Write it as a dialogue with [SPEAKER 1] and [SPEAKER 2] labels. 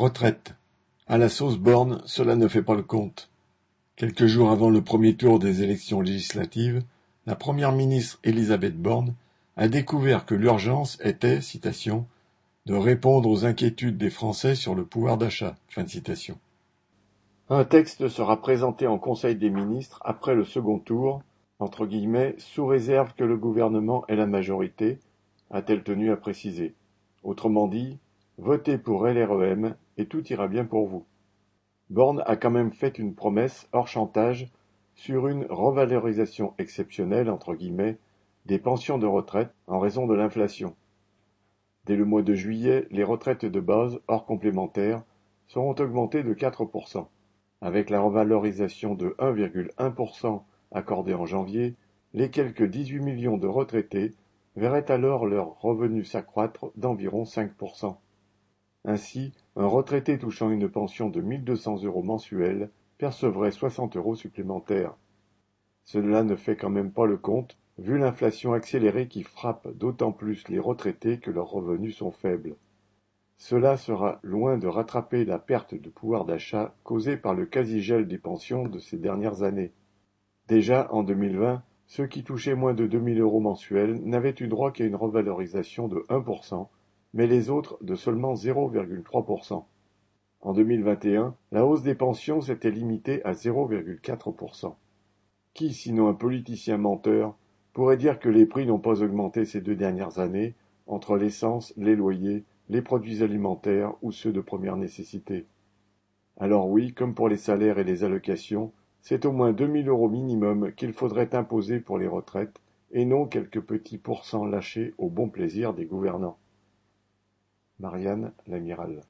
[SPEAKER 1] Retraite. À la sauce Borne, cela ne fait pas le compte. Quelques jours avant le premier tour des élections législatives, la première ministre Elisabeth Borne a découvert que l'urgence était, citation, de répondre aux inquiétudes des Français sur le pouvoir d'achat. Fin de citation. Un texte sera présenté en Conseil des ministres après le second tour, entre guillemets, sous réserve que le gouvernement ait la majorité, a-t-elle tenu à préciser. Autrement dit, votez pour LREM et tout ira bien pour vous. Borne a quand même fait une promesse hors chantage sur une revalorisation exceptionnelle entre guillemets des pensions de retraite en raison de l'inflation. Dès le mois de juillet, les retraites de base hors complémentaires seront augmentées de 4%. Avec la revalorisation de 1,1% accordée en janvier, les quelques 18 millions de retraités verraient alors leurs revenus s'accroître d'environ 5%. Ainsi, un retraité touchant une pension de 1200 euros mensuels percevrait 60 euros supplémentaires. Cela ne fait quand même pas le compte, vu l'inflation accélérée qui frappe d'autant plus les retraités que leurs revenus sont faibles. Cela sera loin de rattraper la perte de pouvoir d'achat causée par le quasi-gel des pensions de ces dernières années. Déjà en 2020, ceux qui touchaient moins de 2000 euros mensuels n'avaient eu droit qu'à une revalorisation de 1%, mais les autres de seulement 0,3%. En 2021, la hausse des pensions s'était limitée à 0,4%. Qui, sinon un politicien menteur, pourrait dire que les prix n'ont pas augmenté ces deux dernières années entre l'essence, les loyers, les produits alimentaires ou ceux de première nécessité? Alors oui, comme pour les salaires et les allocations, c'est au moins 2000 euros minimum qu'il faudrait imposer pour les retraites et non quelques petits pourcents lâchés au bon plaisir des gouvernants. Marianne l'amiral